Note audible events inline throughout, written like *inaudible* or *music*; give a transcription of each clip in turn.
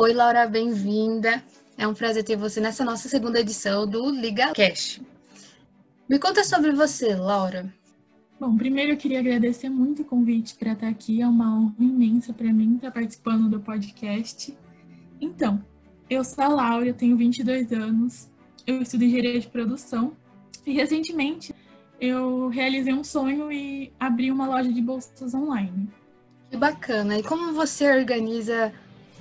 Oi, Laura, bem-vinda. É um prazer ter você nessa nossa segunda edição do Liga Cash. Me conta sobre você, Laura. Bom, primeiro eu queria agradecer muito o convite para estar aqui. É uma honra imensa para mim estar participando do podcast. Então, eu sou a Laura, eu tenho 22 anos, eu estudo engenharia de produção e recentemente eu realizei um sonho e abri uma loja de bolsas online. Que bacana! E como você organiza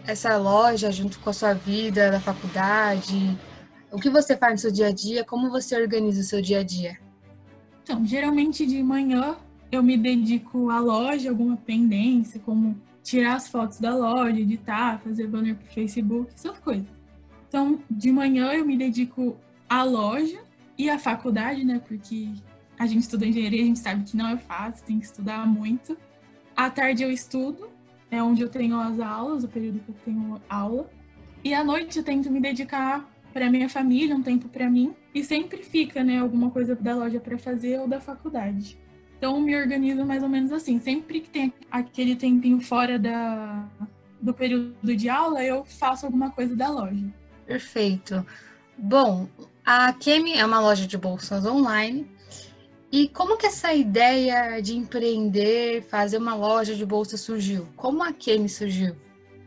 essa loja junto com a sua vida da faculdade? O que você faz no seu dia a dia? Como você organiza o seu dia a dia? Então, geralmente de manhã eu me dedico à loja, alguma pendência, como tirar as fotos da loja, editar, fazer banner para o Facebook, essas coisas. Então, de manhã eu me dedico à loja e à faculdade, né? Porque a gente estuda engenharia, a gente sabe que não é fácil, tem que estudar muito. À tarde eu estudo é onde eu tenho as aulas, o período que eu tenho aula. E à noite eu tento me dedicar para minha família, um tempo para mim, e sempre fica, né, alguma coisa da loja para fazer ou da faculdade. Então me organizo mais ou menos assim, sempre que tem aquele tempinho fora da do período de aula, eu faço alguma coisa da loja. Perfeito. Bom, a Kemi é uma loja de bolsas online e como que essa ideia de empreender, fazer uma loja de bolsa surgiu? Como a Kemi surgiu?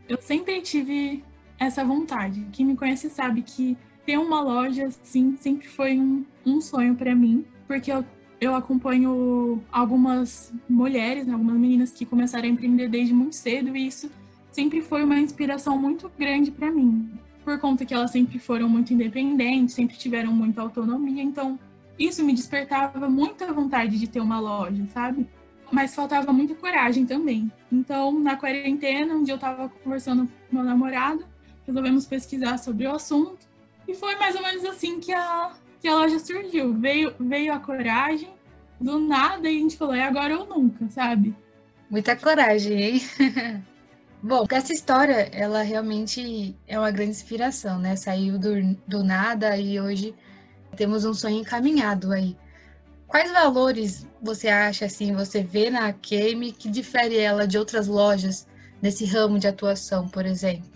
Eu sempre tive essa vontade. Quem me conhece sabe que ter uma loja, sim, sempre foi um, um sonho para mim, porque eu, eu acompanho algumas mulheres, né, algumas meninas que começaram a empreender desde muito cedo e isso sempre foi uma inspiração muito grande para mim, por conta que elas sempre foram muito independentes, sempre tiveram muita autonomia, então isso me despertava muita vontade de ter uma loja, sabe? Mas faltava muita coragem também. Então, na quarentena, um dia eu estava conversando com meu namorado, resolvemos pesquisar sobre o assunto, e foi mais ou menos assim que a, que a loja surgiu. Veio, veio a coragem, do nada, e a gente falou, é agora ou nunca, sabe? Muita coragem, hein? *laughs* Bom, essa história, ela realmente é uma grande inspiração, né? Saiu do, do nada e hoje temos um sonho encaminhado aí. Quais valores você acha, assim, você vê na Kemi que difere ela de outras lojas nesse ramo de atuação, por exemplo?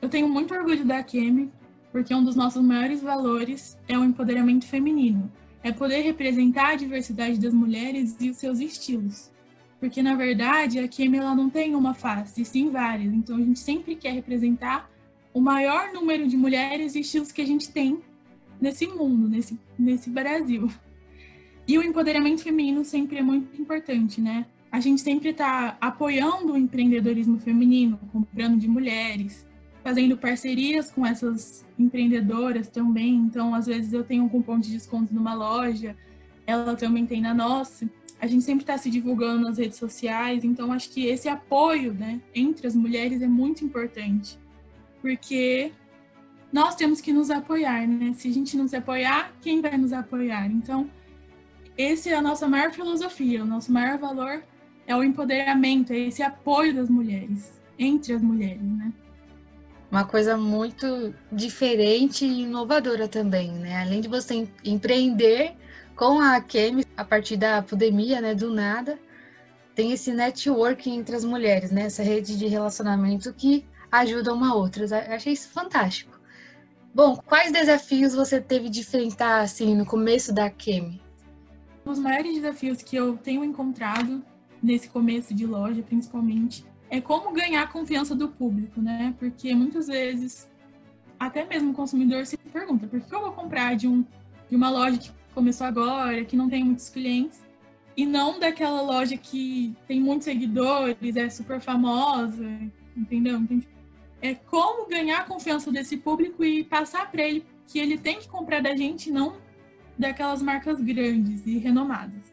Eu tenho muito orgulho da Kemi, porque um dos nossos maiores valores é o empoderamento feminino. É poder representar a diversidade das mulheres e os seus estilos. Porque, na verdade, a Kemi ela não tem uma face, sim várias. Então, a gente sempre quer representar o maior número de mulheres e estilos que a gente tem nesse mundo, nesse, nesse Brasil. E o empoderamento feminino sempre é muito importante, né? A gente sempre está apoiando o empreendedorismo feminino, comprando de mulheres, fazendo parcerias com essas empreendedoras também. Então, às vezes eu tenho um cupom de desconto numa loja, ela também tem na nossa. A gente sempre está se divulgando nas redes sociais, então acho que esse apoio, né, entre as mulheres é muito importante, porque nós temos que nos apoiar, né? Se a gente não se apoiar, quem vai nos apoiar? Então, esse é a nossa maior filosofia, o nosso maior valor é o empoderamento, é esse apoio das mulheres, entre as mulheres, né? Uma coisa muito diferente e inovadora também, né? Além de você empreender com a Kemi a partir da pandemia, né, do nada, tem esse networking entre as mulheres, né? Essa rede de relacionamento que ajuda uma outra. Eu achei isso fantástico. Bom, quais desafios você teve de enfrentar assim no começo da Kemi? Os maiores desafios que eu tenho encontrado nesse começo de loja, principalmente, é como ganhar a confiança do público, né? Porque muitas vezes até mesmo o consumidor se pergunta: por que eu vou comprar de, um, de uma loja que começou agora, que não tem muitos clientes, e não daquela loja que tem muitos seguidores, é super famosa, entendeu? Então, é como ganhar a confiança desse público e passar para ele que ele tem que comprar da gente, não daquelas marcas grandes e renomadas.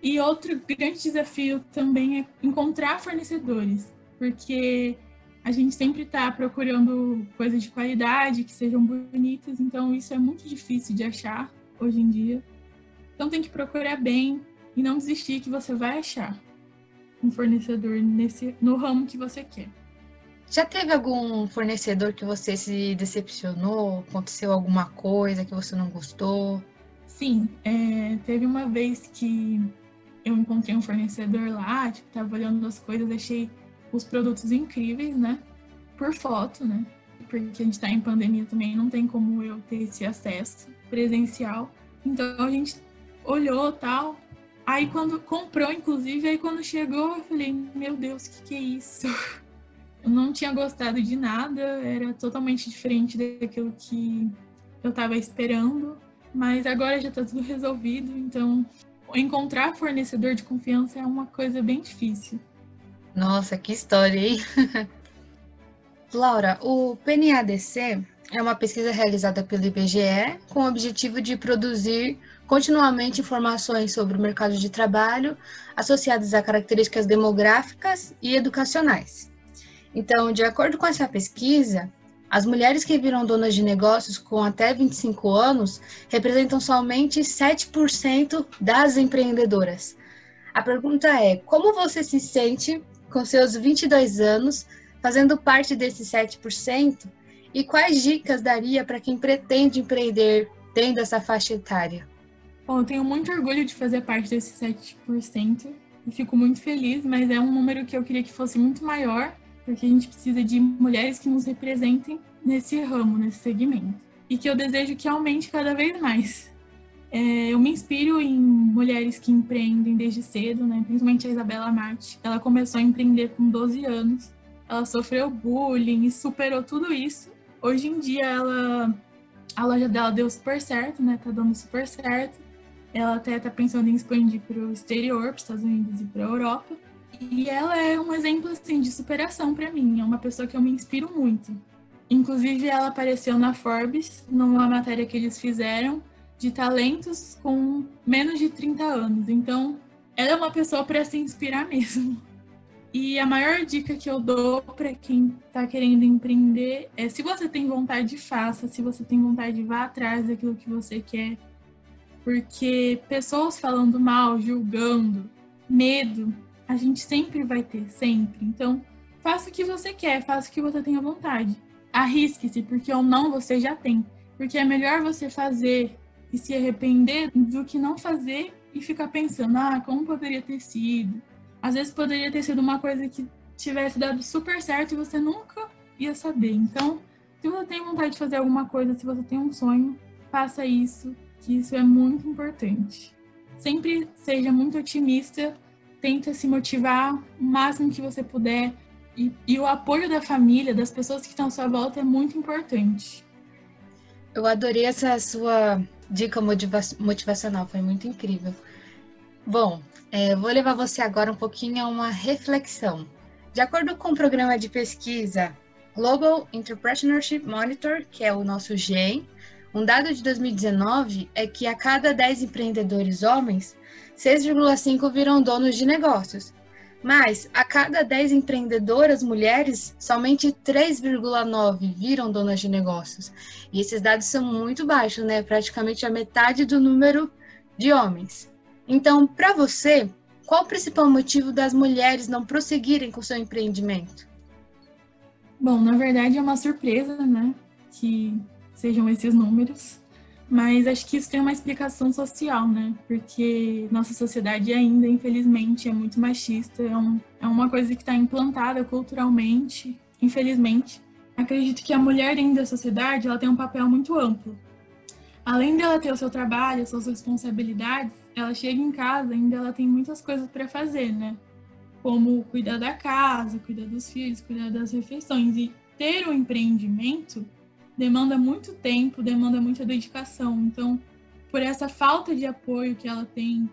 E outro grande desafio também é encontrar fornecedores, porque a gente sempre está procurando coisas de qualidade, que sejam bonitas, então isso é muito difícil de achar hoje em dia. Então tem que procurar bem e não desistir que você vai achar um fornecedor nesse no ramo que você quer. Já teve algum fornecedor que você se decepcionou? Aconteceu alguma coisa que você não gostou? Sim, é, teve uma vez que eu encontrei um fornecedor lá, tipo, tava olhando as coisas, achei os produtos incríveis, né? por foto, né? Porque a gente está em pandemia também, não tem como eu ter esse acesso presencial. Então a gente olhou tal. Aí quando comprou, inclusive, aí quando chegou, eu falei, meu Deus, o que, que é isso? Não tinha gostado de nada, era totalmente diferente daquilo que eu estava esperando. Mas agora já está tudo resolvido, então encontrar fornecedor de confiança é uma coisa bem difícil. Nossa, que história, hein? *laughs* Laura, o PNADC é uma pesquisa realizada pelo IBGE com o objetivo de produzir continuamente informações sobre o mercado de trabalho associadas a características demográficas e educacionais. Então, de acordo com essa pesquisa, as mulheres que viram donas de negócios com até 25 anos representam somente 7% das empreendedoras. A pergunta é: como você se sente com seus 22 anos fazendo parte desses 7%? E quais dicas daria para quem pretende empreender tendo essa faixa etária? Bom, eu tenho muito orgulho de fazer parte desses 7% e fico muito feliz, mas é um número que eu queria que fosse muito maior, porque a gente precisa de mulheres que nos representem nesse ramo, nesse segmento. E que eu desejo que aumente cada vez mais. É, eu me inspiro em mulheres que empreendem desde cedo, né? principalmente a Isabela Marte. Ela começou a empreender com 12 anos, ela sofreu bullying e superou tudo isso. Hoje em dia, ela, a loja dela deu super certo, né? Tá dando super certo. Ela até tá pensando em expandir para o exterior, para os Estados Unidos e para a Europa. E ela é um exemplo assim de superação para mim. É uma pessoa que eu me inspiro muito. Inclusive, ela apareceu na Forbes numa matéria que eles fizeram de talentos com menos de 30 anos. Então, ela é uma pessoa para se inspirar *laughs* mesmo. E a maior dica que eu dou para quem está querendo empreender é: se você tem vontade, faça. Se você tem vontade, vá atrás daquilo que você quer. Porque pessoas falando mal, julgando, medo, a gente sempre vai ter, sempre. Então, faça o que você quer, faça o que você tenha vontade. Arrisque-se, porque ou não você já tem. Porque é melhor você fazer e se arrepender do que não fazer e ficar pensando, ah, como poderia ter sido? Às vezes poderia ter sido uma coisa que tivesse dado super certo e você nunca ia saber. Então, se você tem vontade de fazer alguma coisa, se você tem um sonho, faça isso, que isso é muito importante. Sempre seja muito otimista, tenta se motivar o máximo que você puder. E, e o apoio da família, das pessoas que estão à sua volta, é muito importante. Eu adorei essa sua dica motiva motivacional, foi muito incrível. Bom, é, vou levar você agora um pouquinho a uma reflexão. De acordo com o programa de pesquisa Global Entrepreneurship Monitor, que é o nosso GEM, um dado de 2019 é que a cada 10 empreendedores homens, 6,5 viram donos de negócios. Mas a cada 10 empreendedoras mulheres, somente 3,9 viram donas de negócios. E esses dados são muito baixos, né? Praticamente a metade do número de homens. Então, para você, qual o principal motivo das mulheres não prosseguirem com seu empreendimento? Bom, na verdade é uma surpresa, né? Que sejam esses números. Mas acho que isso tem uma explicação social, né? Porque nossa sociedade ainda, infelizmente, é muito machista. É, um, é uma coisa que está implantada culturalmente, infelizmente. Acredito que a mulher dentro da sociedade ela tem um papel muito amplo. Além dela ter o seu trabalho, as suas responsabilidades, ela chega em casa ainda ela tem muitas coisas para fazer, né? Como cuidar da casa, cuidar dos filhos, cuidar das refeições. E ter um empreendimento demanda muito tempo, demanda muita dedicação. Então, por essa falta de apoio que ela tem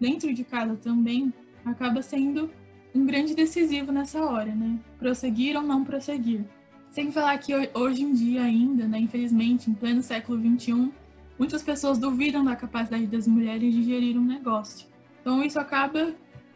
dentro de casa também, acaba sendo um grande decisivo nessa hora, né? Prosseguir ou não prosseguir. Sem falar que hoje em dia ainda, né, infelizmente, em pleno século XXI, muitas pessoas duvidam da capacidade das mulheres de gerir um negócio. Então isso acaba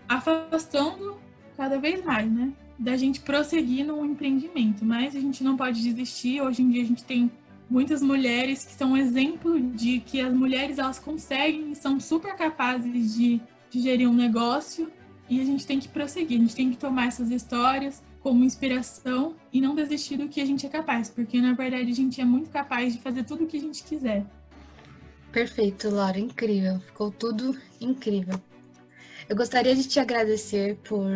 afastando cada vez mais, né? Da gente prosseguir no empreendimento, mas a gente não pode desistir. Hoje em dia a gente tem muitas mulheres que são um exemplo de que as mulheres elas conseguem e são super capazes de, de gerir um negócio e a gente tem que prosseguir, a gente tem que tomar essas histórias como inspiração e não desistir do que a gente é capaz, porque na verdade a gente é muito capaz de fazer tudo o que a gente quiser. Perfeito, Laura, incrível, ficou tudo incrível. Eu gostaria de te agradecer por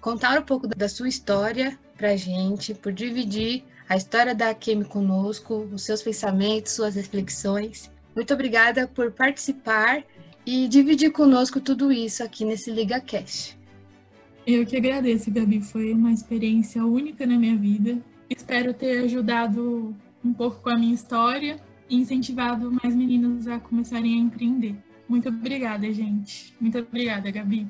contar um pouco da sua história para a gente, por dividir a história da Kemi conosco, os seus pensamentos, suas reflexões. Muito obrigada por participar e dividir conosco tudo isso aqui nesse Liga Cash. Eu que agradeço, Gabi. Foi uma experiência única na minha vida. Espero ter ajudado um pouco com a minha história e incentivado mais meninas a começarem a empreender. Muito obrigada, gente. Muito obrigada, Gabi.